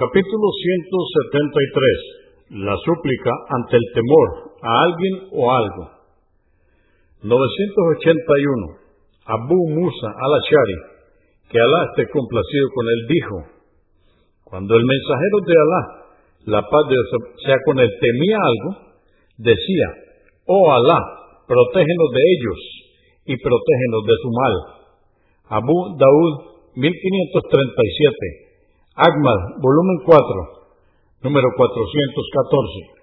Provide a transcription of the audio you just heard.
Capítulo 173. La súplica ante el temor a alguien o algo. 981. Abu Musa al-Ashari, que Alá esté complacido con él, dijo, cuando el mensajero de Alá, la paz de Dios sea con él, temía algo, decía, oh Alá, protégenos de ellos y protégenos de su mal. Abu Daud 1537. Ahmad, volumen 4, número 414.